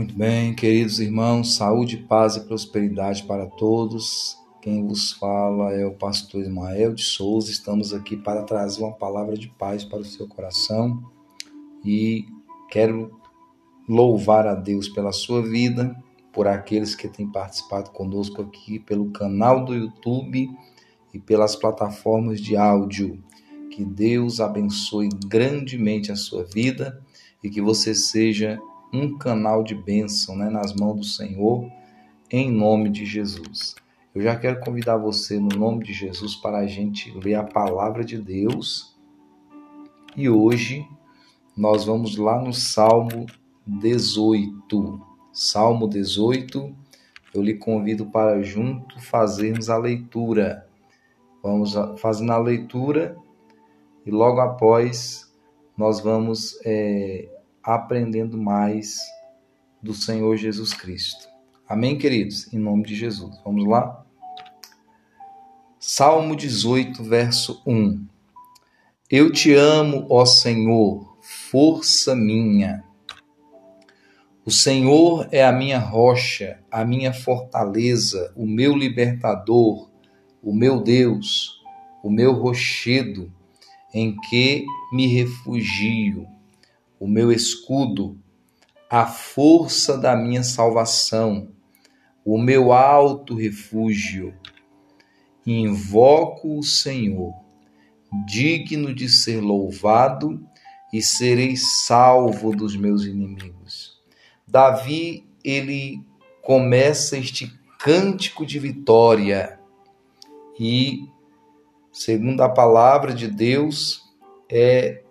Muito bem, queridos irmãos, saúde, paz e prosperidade para todos. Quem vos fala é o pastor Ismael de Souza. Estamos aqui para trazer uma palavra de paz para o seu coração e quero louvar a Deus pela sua vida, por aqueles que têm participado conosco aqui pelo canal do YouTube e pelas plataformas de áudio. Que Deus abençoe grandemente a sua vida e que você seja um canal de bênção né, nas mãos do Senhor, em nome de Jesus. Eu já quero convidar você, no nome de Jesus, para a gente ler a palavra de Deus. E hoje nós vamos lá no Salmo 18. Salmo 18. Eu lhe convido para junto fazermos a leitura. Vamos fazendo a leitura e logo após nós vamos é, aprendendo mais do Senhor Jesus Cristo. Amém, queridos? Em nome de Jesus. Vamos lá? Salmo 18, verso 1. Eu te amo, ó Senhor, força minha. O Senhor é a minha rocha, a minha fortaleza, o meu libertador, o meu Deus, o meu rochedo, em que me refugio o meu escudo, a força da minha salvação, o meu alto refúgio. Invoco o Senhor, digno de ser louvado, e serei salvo dos meus inimigos. Davi, ele começa este cântico de vitória e, segundo a palavra de Deus, é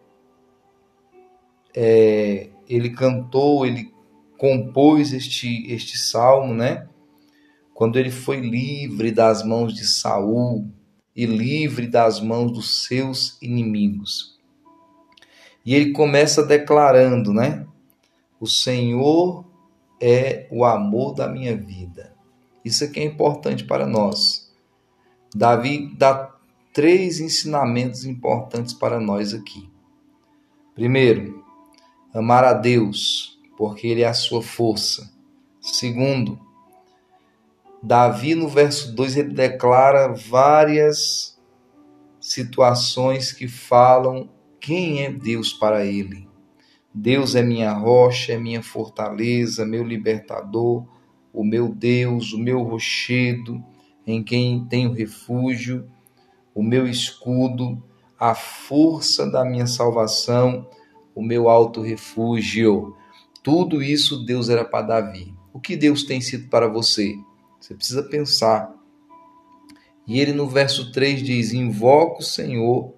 é, ele cantou, ele compôs este, este salmo, né? Quando ele foi livre das mãos de Saul e livre das mãos dos seus inimigos. E ele começa declarando, né? O Senhor é o amor da minha vida. Isso aqui é importante para nós. Davi dá três ensinamentos importantes para nós aqui. Primeiro, amar a Deus, porque Ele é a sua força. Segundo, Davi, no verso 2, ele declara várias situações que falam quem é Deus para ele. Deus é minha rocha, é minha fortaleza, meu libertador, o meu Deus, o meu rochedo, em quem tenho refúgio, o meu escudo, a força da minha salvação o meu alto refúgio. Tudo isso Deus era para Davi. O que Deus tem sido para você? Você precisa pensar. E ele no verso 3 diz: Invoca o Senhor,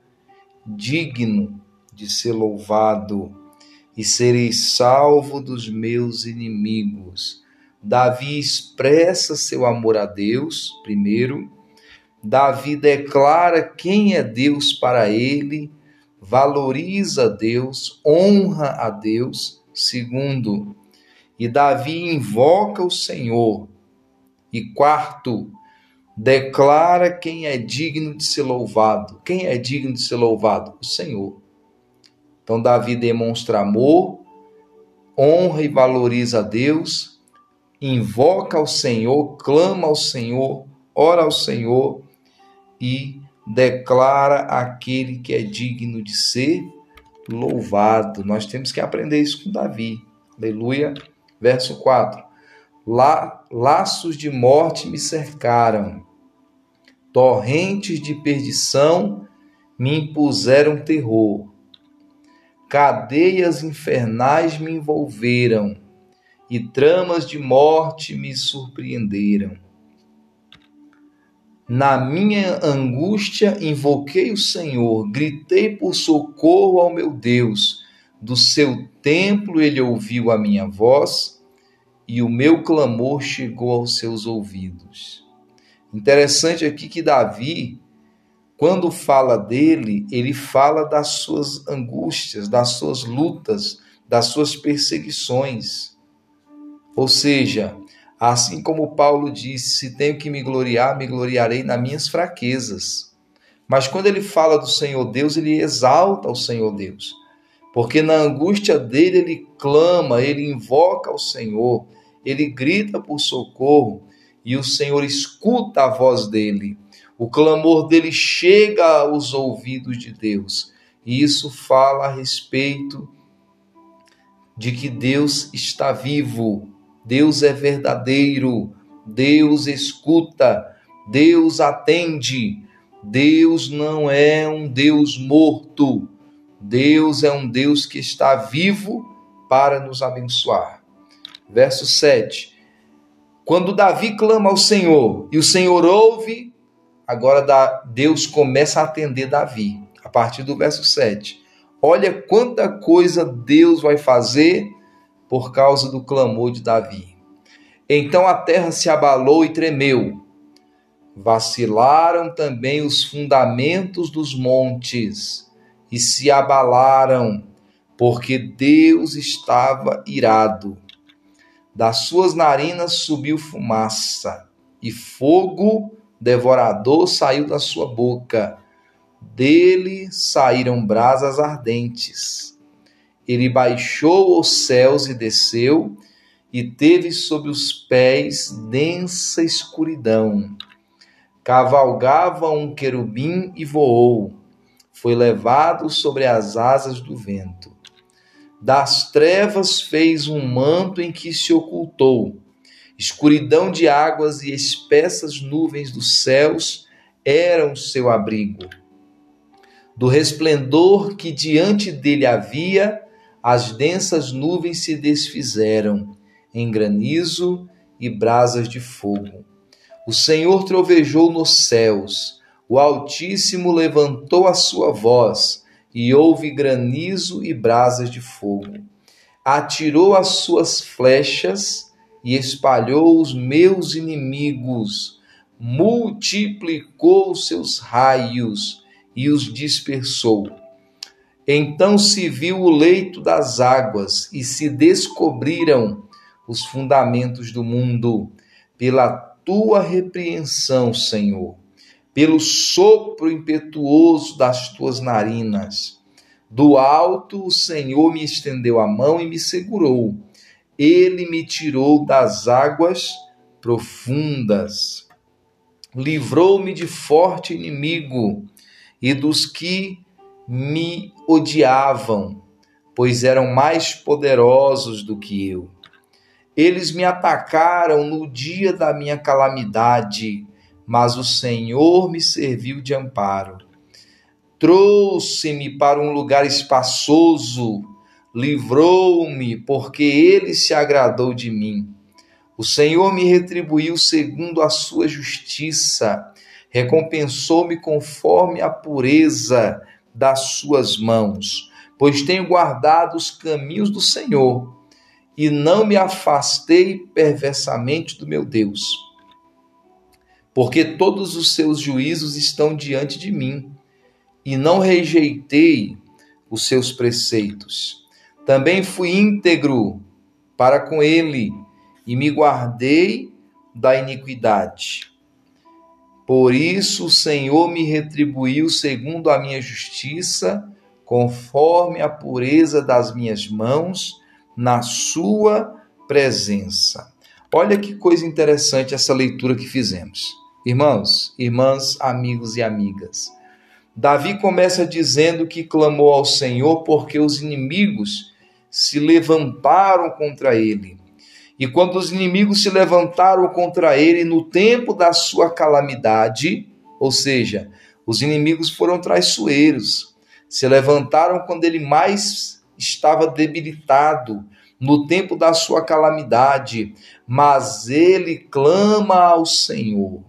digno de ser louvado, e serei salvo dos meus inimigos. Davi expressa seu amor a Deus, primeiro. Davi declara quem é Deus para ele valoriza Deus, honra a Deus. Segundo, e Davi invoca o Senhor. E quarto, declara quem é digno de ser louvado. Quem é digno de ser louvado? O Senhor. Então, Davi demonstra amor, honra e valoriza a Deus, invoca ao Senhor, clama ao Senhor, ora ao Senhor e declara aquele que é digno de ser louvado. Nós temos que aprender isso com Davi. Aleluia. Verso 4. La, laços de morte me cercaram, torrentes de perdição me impuseram terror, cadeias infernais me envolveram e tramas de morte me surpreenderam. Na minha angústia invoquei o Senhor, gritei por socorro ao meu Deus. Do seu templo ele ouviu a minha voz e o meu clamor chegou aos seus ouvidos. Interessante aqui que Davi, quando fala dele, ele fala das suas angústias, das suas lutas, das suas perseguições. Ou seja, Assim como Paulo disse: se tenho que me gloriar, me gloriarei nas minhas fraquezas. Mas quando ele fala do Senhor Deus, ele exalta o Senhor Deus. porque na angústia dele ele clama, ele invoca ao Senhor, ele grita por socorro e o Senhor escuta a voz dele. O clamor dele chega aos ouvidos de Deus. E isso fala a respeito de que Deus está vivo, Deus é verdadeiro, Deus escuta, Deus atende. Deus não é um Deus morto. Deus é um Deus que está vivo para nos abençoar. Verso 7. Quando Davi clama ao Senhor e o Senhor ouve, agora Deus começa a atender Davi, a partir do verso 7. Olha quanta coisa Deus vai fazer por causa do clamor de Davi. Então a terra se abalou e tremeu. Vacilaram também os fundamentos dos montes e se abalaram, porque Deus estava irado. Das suas narinas subiu fumaça, e fogo devorador saiu da sua boca dele saíram brasas ardentes. Ele baixou os céus e desceu, e teve sob os pés densa escuridão. Cavalgava um querubim e voou. Foi levado sobre as asas do vento. Das trevas fez um manto em que se ocultou. Escuridão de águas e espessas nuvens dos céus eram seu abrigo do resplendor que diante dele havia, as densas nuvens se desfizeram em granizo e brasas de fogo. O Senhor trovejou nos céus, o Altíssimo levantou a sua voz, e houve granizo e brasas de fogo. Atirou as suas flechas e espalhou os meus inimigos, multiplicou os seus raios e os dispersou. Então se viu o leito das águas e se descobriram os fundamentos do mundo, pela tua repreensão, Senhor, pelo sopro impetuoso das tuas narinas. Do alto o Senhor me estendeu a mão e me segurou. Ele me tirou das águas profundas. Livrou-me de forte inimigo e dos que me odiavam, pois eram mais poderosos do que eu. Eles me atacaram no dia da minha calamidade, mas o Senhor me serviu de amparo. Trouxe-me para um lugar espaçoso, livrou-me, porque ele se agradou de mim. O Senhor me retribuiu segundo a sua justiça recompensou-me conforme a pureza das suas mãos, pois tenho guardado os caminhos do Senhor e não me afastei perversamente do meu Deus. Porque todos os seus juízos estão diante de mim e não rejeitei os seus preceitos. Também fui íntegro para com ele e me guardei da iniquidade. Por isso o Senhor me retribuiu segundo a minha justiça, conforme a pureza das minhas mãos, na sua presença. Olha que coisa interessante essa leitura que fizemos. Irmãos, irmãs, amigos e amigas. Davi começa dizendo que clamou ao Senhor porque os inimigos se levantaram contra ele. E quando os inimigos se levantaram contra ele no tempo da sua calamidade, ou seja, os inimigos foram traiçoeiros, se levantaram quando ele mais estava debilitado, no tempo da sua calamidade, mas ele clama ao Senhor.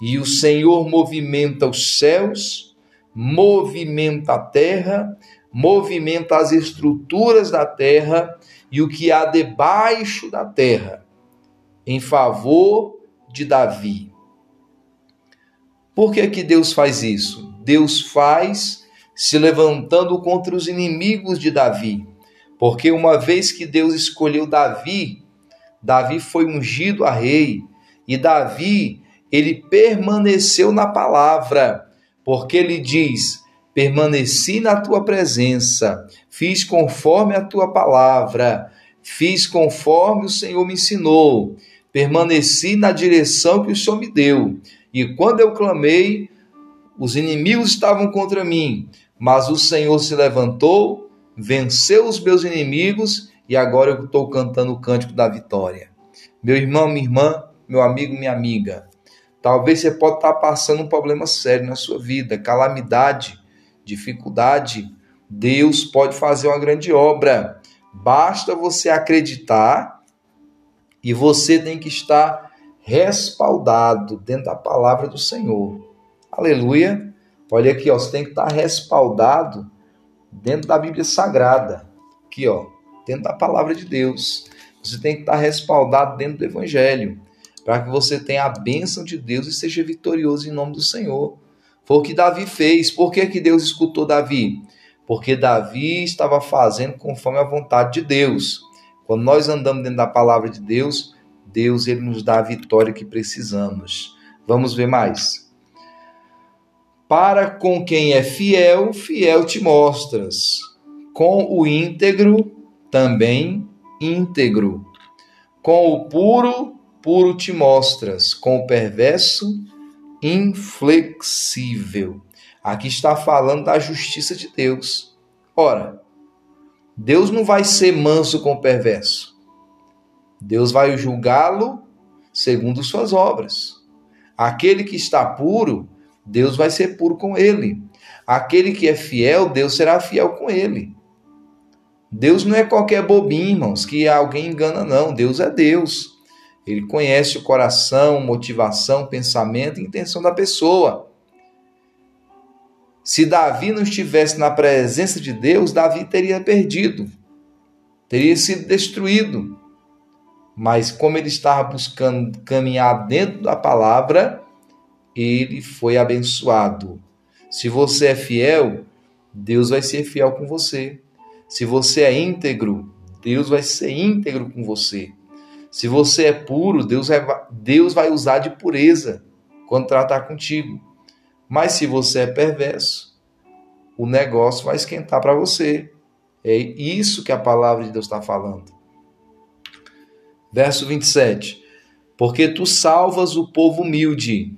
E o Senhor movimenta os céus, movimenta a terra, movimenta as estruturas da terra e o que há debaixo da terra, em favor de Davi. Por que, que Deus faz isso? Deus faz se levantando contra os inimigos de Davi. Porque uma vez que Deus escolheu Davi, Davi foi ungido a rei, e Davi, ele permaneceu na palavra, porque ele diz: permaneci na tua presença, fiz conforme a tua palavra, fiz conforme o Senhor me ensinou, permaneci na direção que o Senhor me deu. E quando eu clamei, os inimigos estavam contra mim, mas o Senhor se levantou, venceu os meus inimigos e agora eu estou cantando o cântico da vitória. Meu irmão, minha irmã, meu amigo, minha amiga, talvez você pode estar passando um problema sério na sua vida, calamidade, dificuldade. Deus pode fazer uma grande obra. Basta você acreditar e você tem que estar respaldado dentro da palavra do Senhor. Aleluia. Olha aqui, ó, você tem que estar respaldado dentro da Bíblia Sagrada. Aqui, ó, dentro da palavra de Deus. Você tem que estar respaldado dentro do Evangelho, para que você tenha a bênção de Deus e seja vitorioso em nome do Senhor. Foi o que Davi fez. Por que, que Deus escutou Davi? Porque Davi estava fazendo conforme a vontade de Deus. Quando nós andamos dentro da palavra de Deus, Deus ele nos dá a vitória que precisamos. Vamos ver mais. Para com quem é fiel, fiel te mostras. Com o íntegro, também íntegro. Com o puro, puro te mostras. Com o perverso, inflexível. Aqui está falando da justiça de Deus. Ora, Deus não vai ser manso com o perverso. Deus vai julgá-lo segundo suas obras. Aquele que está puro, Deus vai ser puro com ele. Aquele que é fiel, Deus será fiel com ele. Deus não é qualquer bobinho, irmãos, que alguém engana, não. Deus é Deus. Ele conhece o coração, motivação, pensamento e intenção da pessoa. Se Davi não estivesse na presença de Deus, Davi teria perdido, teria sido destruído. Mas como ele estava buscando caminhar dentro da palavra, ele foi abençoado. Se você é fiel, Deus vai ser fiel com você. Se você é íntegro, Deus vai ser íntegro com você. Se você é puro, Deus vai, Deus vai usar de pureza quando tratar contigo. Mas se você é perverso, o negócio vai esquentar para você. É isso que a palavra de Deus está falando. Verso 27. Porque tu salvas o povo humilde.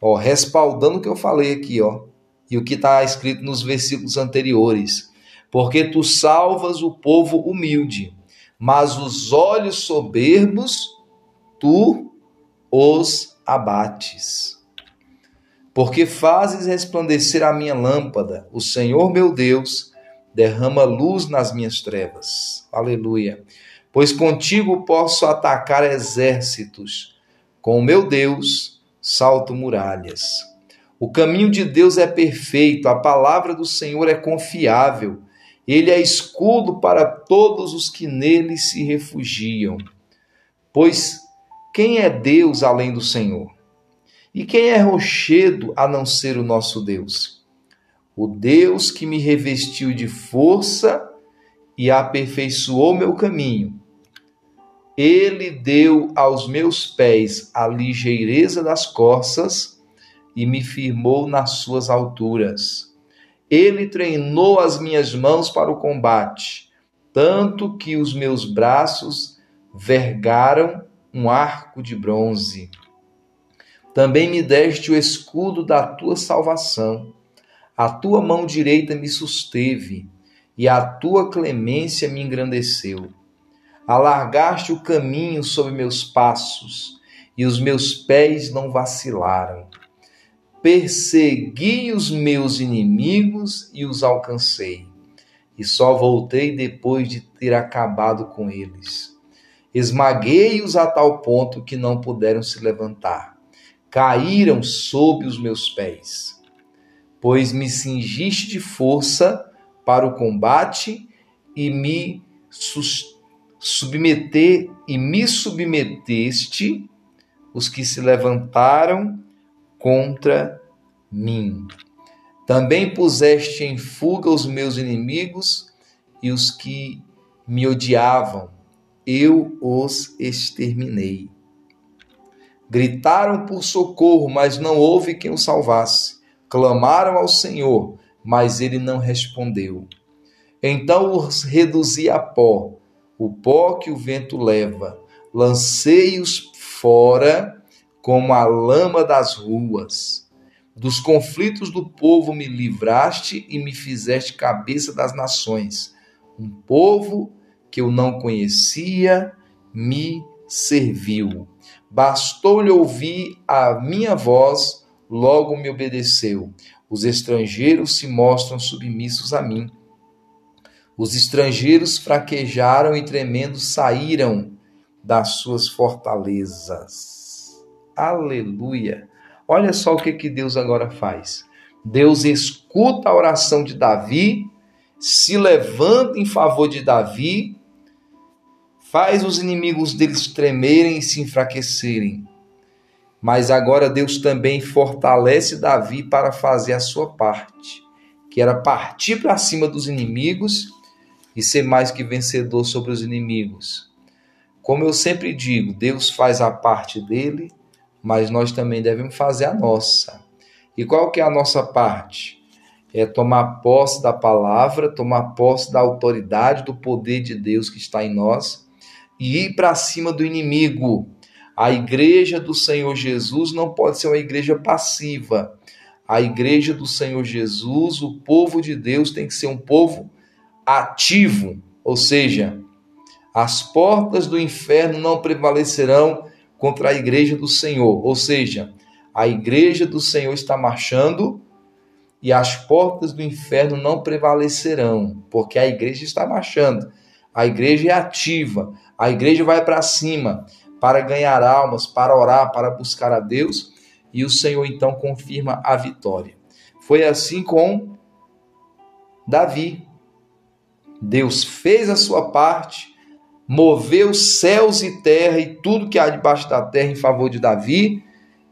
Ó, respaldando o que eu falei aqui, ó. E o que está escrito nos versículos anteriores porque tu salvas o povo humilde, mas os olhos soberbos tu os abates. Porque fazes resplandecer a minha lâmpada, o Senhor meu Deus derrama luz nas minhas trevas. Aleluia. Pois contigo posso atacar exércitos, com o meu Deus salto muralhas. O caminho de Deus é perfeito, a palavra do Senhor é confiável ele é escudo para todos os que nele se refugiam. Pois quem é Deus além do Senhor? E quem é rochedo a não ser o nosso Deus? O Deus que me revestiu de força e aperfeiçoou meu caminho. Ele deu aos meus pés a ligeireza das corças e me firmou nas suas alturas. Ele treinou as minhas mãos para o combate, tanto que os meus braços vergaram um arco de bronze. Também me deste o escudo da tua salvação. A tua mão direita me susteve, e a tua clemência me engrandeceu. Alargaste o caminho sob meus passos, e os meus pés não vacilaram persegui os meus inimigos e os alcancei, e só voltei depois de ter acabado com eles. Esmaguei-os a tal ponto que não puderam se levantar. Caíram sob os meus pés. Pois me cingiste de força para o combate e me submeter e me submeteste os que se levantaram contra mim. Também puseste em fuga os meus inimigos e os que me odiavam, eu os exterminei. Gritaram por socorro, mas não houve quem os salvasse. Clamaram ao Senhor, mas ele não respondeu. Então os reduzi a pó, o pó que o vento leva, lancei-os fora como a lama das ruas. Dos conflitos do povo me livraste e me fizeste cabeça das nações. Um povo que eu não conhecia me serviu. Bastou-lhe ouvir a minha voz, logo me obedeceu. Os estrangeiros se mostram submissos a mim. Os estrangeiros fraquejaram e tremendo saíram das suas fortalezas. Aleluia! Olha só o que, que Deus agora faz. Deus escuta a oração de Davi, se levanta em favor de Davi, faz os inimigos deles tremerem e se enfraquecerem. Mas agora Deus também fortalece Davi para fazer a sua parte, que era partir para cima dos inimigos e ser mais que vencedor sobre os inimigos. Como eu sempre digo, Deus faz a parte dele mas nós também devemos fazer a nossa. E qual que é a nossa parte? É tomar posse da palavra, tomar posse da autoridade, do poder de Deus que está em nós e ir para cima do inimigo. A igreja do Senhor Jesus não pode ser uma igreja passiva. A igreja do Senhor Jesus, o povo de Deus tem que ser um povo ativo, ou seja, as portas do inferno não prevalecerão contra a igreja do Senhor. Ou seja, a igreja do Senhor está marchando e as portas do inferno não prevalecerão, porque a igreja está marchando. A igreja é ativa, a igreja vai para cima para ganhar almas, para orar, para buscar a Deus, e o Senhor então confirma a vitória. Foi assim com Davi. Deus fez a sua parte, moveu céus e terra e tudo que há debaixo da terra em favor de Davi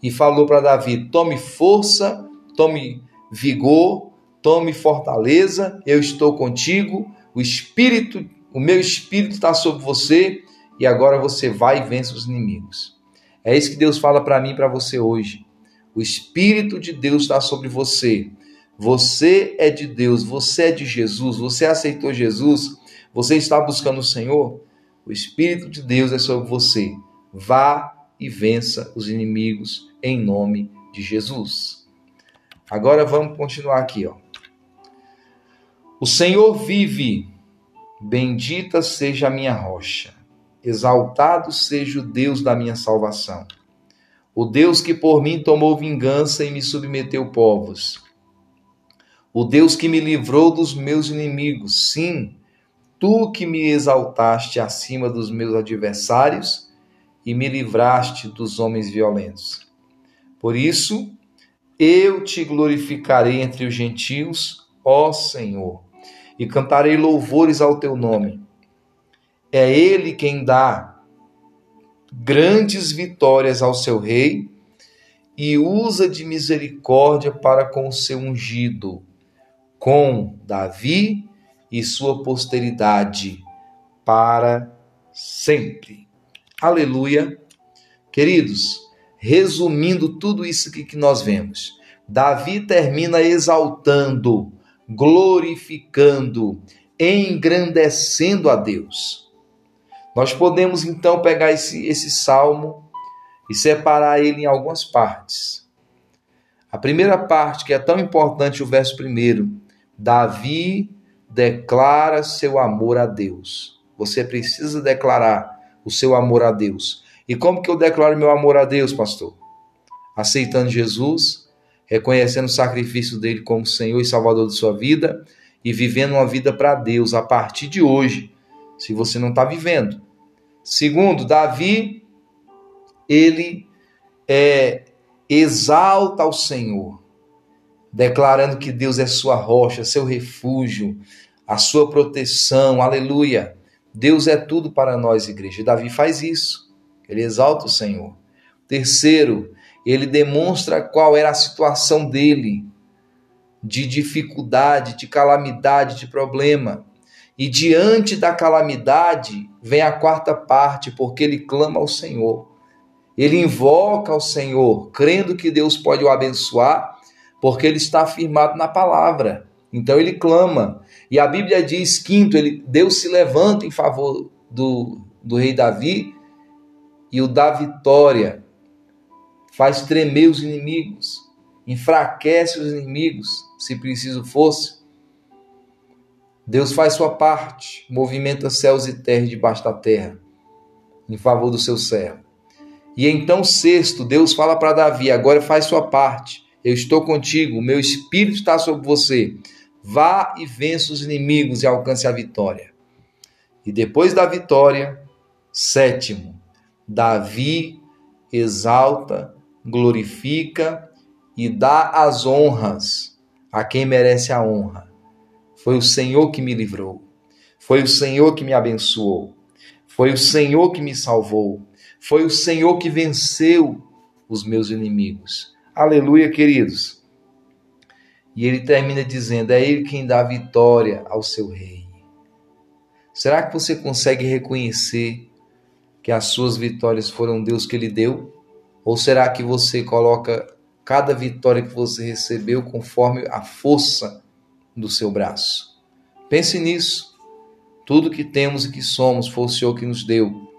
e falou para Davi: tome força, tome vigor, tome fortaleza, eu estou contigo, o espírito, o meu espírito está sobre você e agora você vai e vence os inimigos. É isso que Deus fala para mim e para você hoje. O espírito de Deus está sobre você. Você é de Deus, você é de Jesus, você aceitou Jesus, você está buscando o Senhor. O Espírito de Deus é sobre você. Vá e vença os inimigos em nome de Jesus. Agora vamos continuar aqui, ó. O Senhor vive, bendita seja a minha rocha, exaltado seja o Deus da minha salvação. O Deus que por mim tomou vingança e me submeteu povos. O Deus que me livrou dos meus inimigos, sim, Tu que me exaltaste acima dos meus adversários e me livraste dos homens violentos. Por isso, eu te glorificarei entre os gentios, ó Senhor, e cantarei louvores ao teu nome. É Ele quem dá grandes vitórias ao seu rei e usa de misericórdia para com o seu ungido, com Davi e sua posteridade para sempre. Aleluia. Queridos, resumindo tudo isso que nós vemos, Davi termina exaltando, glorificando, engrandecendo a Deus. Nós podemos então pegar esse, esse salmo e separar ele em algumas partes. A primeira parte, que é tão importante, o verso primeiro, Davi declara seu amor a Deus. Você precisa declarar o seu amor a Deus. E como que eu declaro meu amor a Deus, pastor? Aceitando Jesus, reconhecendo o sacrifício dele como Senhor e Salvador de sua vida e vivendo uma vida para Deus a partir de hoje, se você não está vivendo. Segundo, Davi, ele é, exalta ao Senhor, declarando que Deus é sua rocha, seu refúgio, a sua proteção, aleluia. Deus é tudo para nós, igreja. Davi faz isso. Ele exalta o Senhor. Terceiro, ele demonstra qual era a situação dele de dificuldade, de calamidade, de problema. E diante da calamidade vem a quarta parte, porque ele clama ao Senhor. Ele invoca ao Senhor, crendo que Deus pode o abençoar, porque ele está firmado na palavra. Então ele clama. E a Bíblia diz, quinto, ele, Deus se levanta em favor do, do rei Davi e o dá vitória. Faz tremer os inimigos, enfraquece os inimigos, se preciso fosse. Deus faz sua parte, movimenta céus e terra debaixo da terra, em favor do seu servo. E então, sexto, Deus fala para Davi: agora faz sua parte, eu estou contigo, o meu espírito está sobre você. Vá e vença os inimigos e alcance a vitória. E depois da vitória, sétimo, Davi exalta, glorifica e dá as honras a quem merece a honra. Foi o Senhor que me livrou. Foi o Senhor que me abençoou. Foi o Senhor que me salvou. Foi o Senhor que venceu os meus inimigos. Aleluia, queridos. E ele termina dizendo: É Ele quem dá vitória ao seu rei. Será que você consegue reconhecer que as suas vitórias foram Deus que lhe deu? Ou será que você coloca cada vitória que você recebeu conforme a força do seu braço? Pense nisso. Tudo que temos e que somos foi o Senhor que nos deu.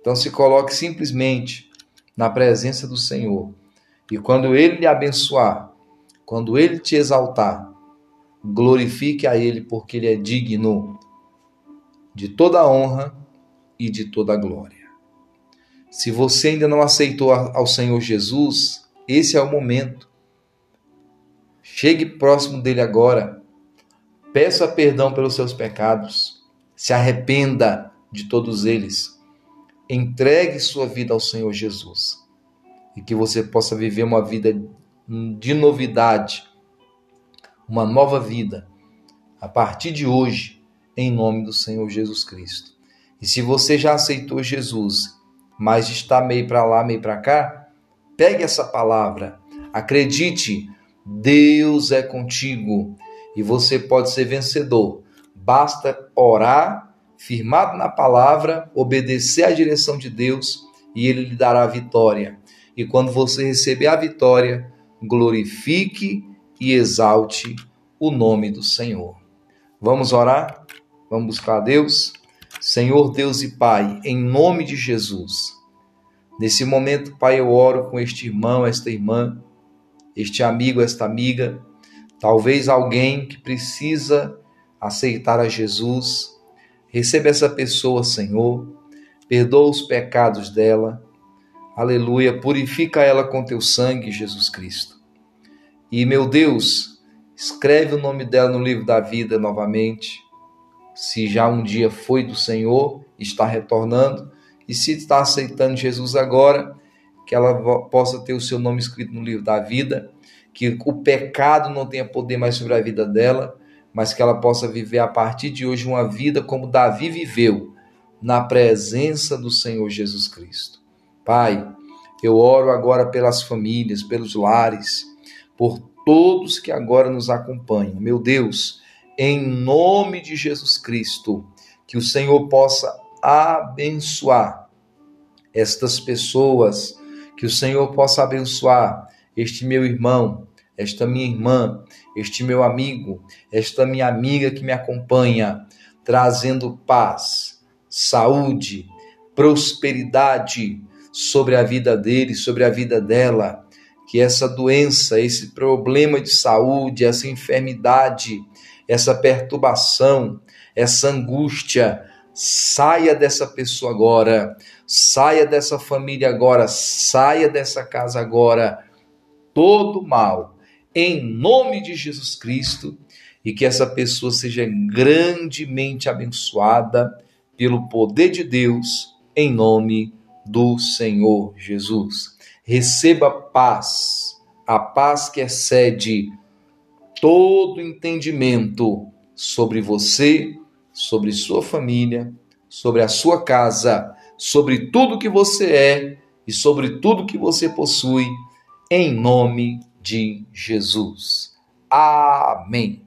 Então se coloque simplesmente na presença do Senhor. E quando Ele lhe abençoar, quando Ele te exaltar, glorifique a Ele, porque Ele é digno de toda a honra e de toda a glória. Se você ainda não aceitou ao Senhor Jesus, esse é o momento. Chegue próximo dele agora. Peça perdão pelos seus pecados. Se arrependa de todos eles. Entregue sua vida ao Senhor Jesus. E que você possa viver uma vida de novidade, uma nova vida, a partir de hoje em nome do Senhor Jesus Cristo. E se você já aceitou Jesus, mas está meio para lá, meio para cá, pegue essa palavra, acredite, Deus é contigo e você pode ser vencedor. Basta orar, firmado na palavra, obedecer à direção de Deus e ele lhe dará a vitória. E quando você receber a vitória, glorifique e exalte o nome do Senhor. Vamos orar? Vamos buscar a Deus? Senhor Deus e Pai, em nome de Jesus. Nesse momento, Pai, eu oro com este irmão, esta irmã, este amigo, esta amiga, talvez alguém que precisa aceitar a Jesus. Receba essa pessoa, Senhor, perdoa os pecados dela. Aleluia, purifica ela com teu sangue, Jesus Cristo. E, meu Deus, escreve o nome dela no livro da vida novamente se já um dia foi do Senhor, está retornando, e se está aceitando Jesus agora, que ela possa ter o seu nome escrito no livro da vida, que o pecado não tenha poder mais sobre a vida dela, mas que ela possa viver a partir de hoje uma vida como Davi viveu, na presença do Senhor Jesus Cristo. Pai, eu oro agora pelas famílias, pelos lares, por todos que agora nos acompanham. Meu Deus, em nome de Jesus Cristo, que o Senhor possa abençoar estas pessoas, que o Senhor possa abençoar este meu irmão, esta minha irmã, este meu amigo, esta minha amiga que me acompanha, trazendo paz, saúde, prosperidade sobre a vida dele, sobre a vida dela. Que essa doença, esse problema de saúde, essa enfermidade, essa perturbação, essa angústia, saia dessa pessoa agora, saia dessa família agora, saia dessa casa agora, todo mal, em nome de Jesus Cristo, e que essa pessoa seja grandemente abençoada pelo poder de Deus, em nome do Senhor Jesus. Receba paz, a paz que excede todo entendimento sobre você, sobre sua família, sobre a sua casa, sobre tudo que você é e sobre tudo que você possui, em nome de Jesus. Amém.